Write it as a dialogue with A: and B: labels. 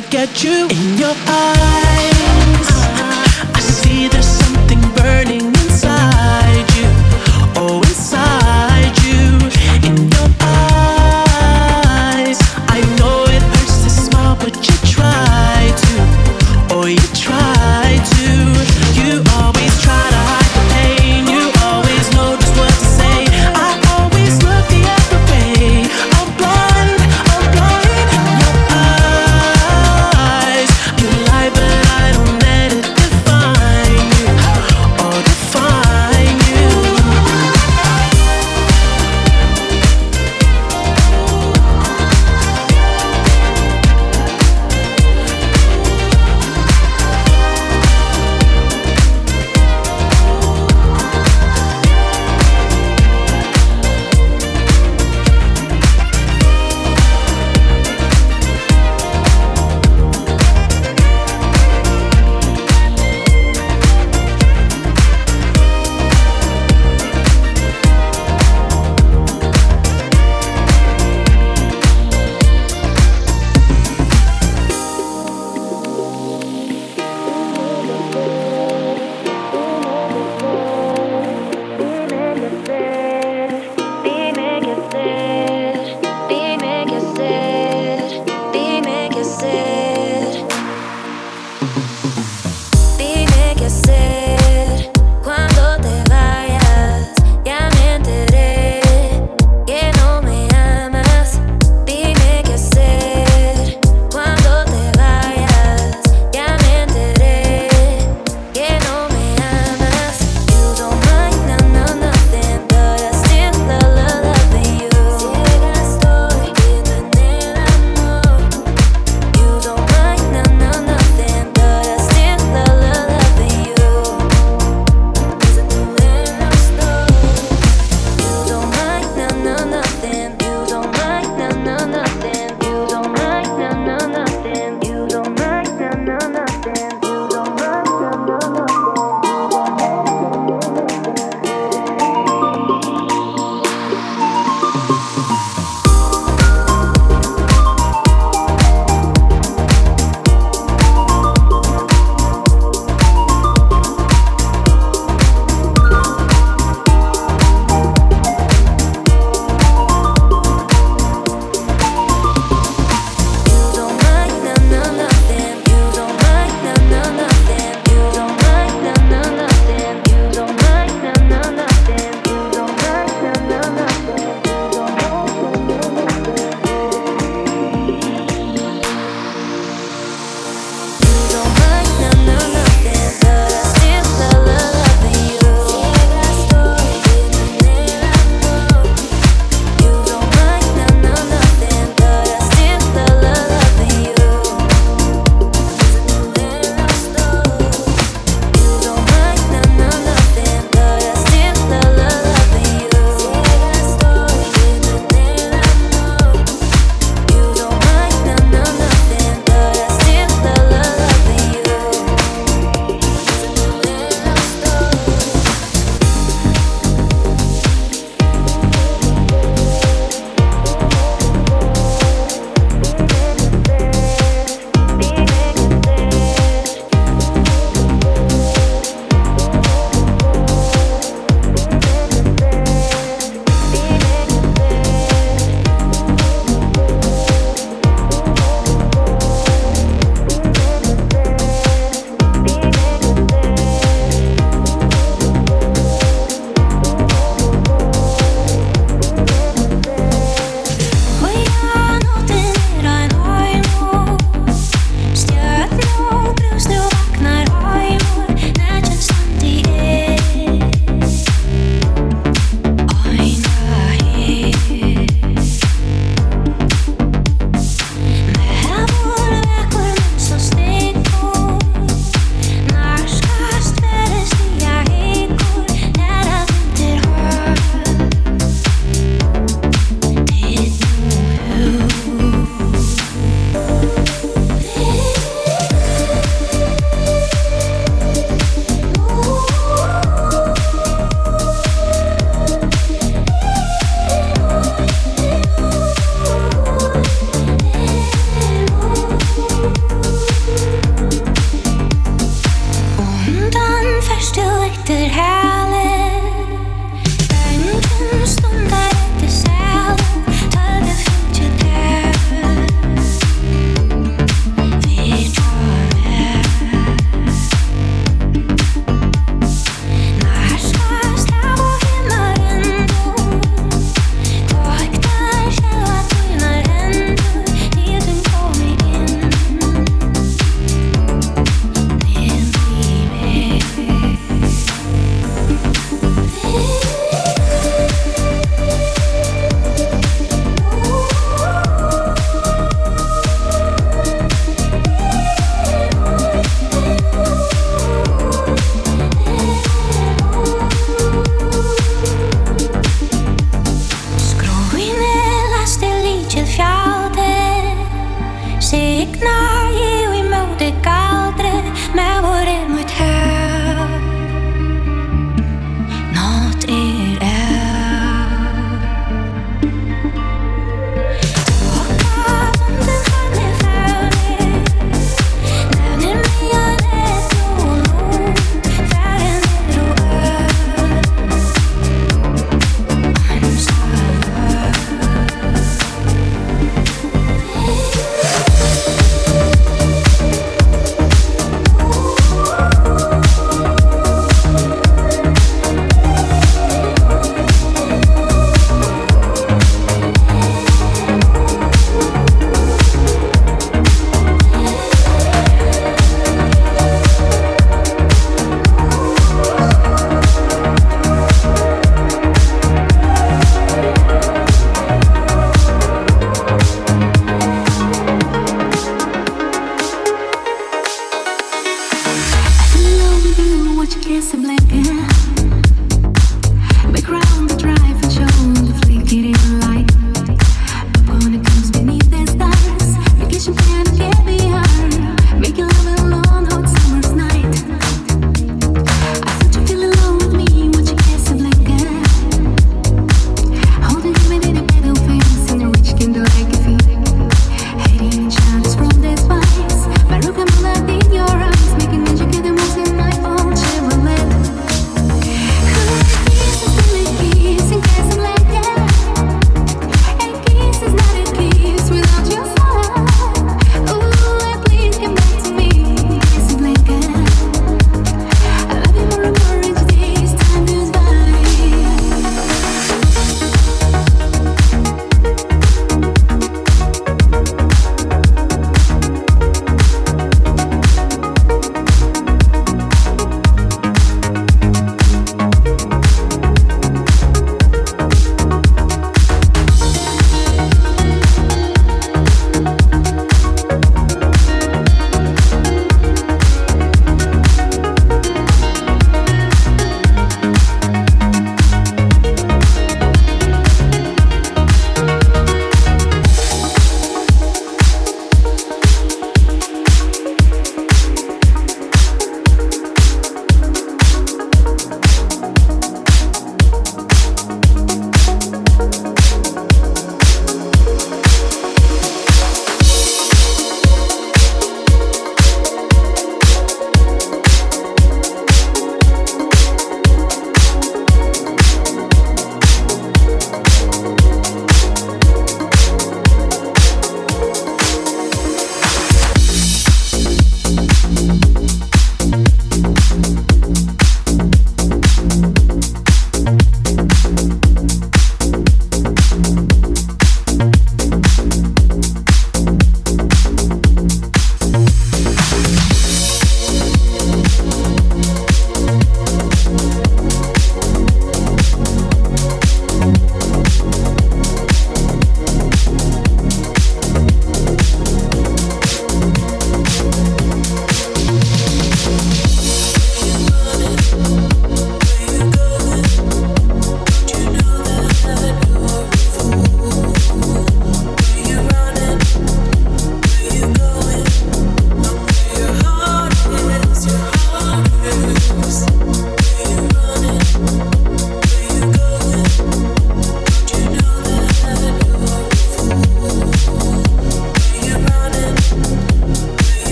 A: get
B: you
C: in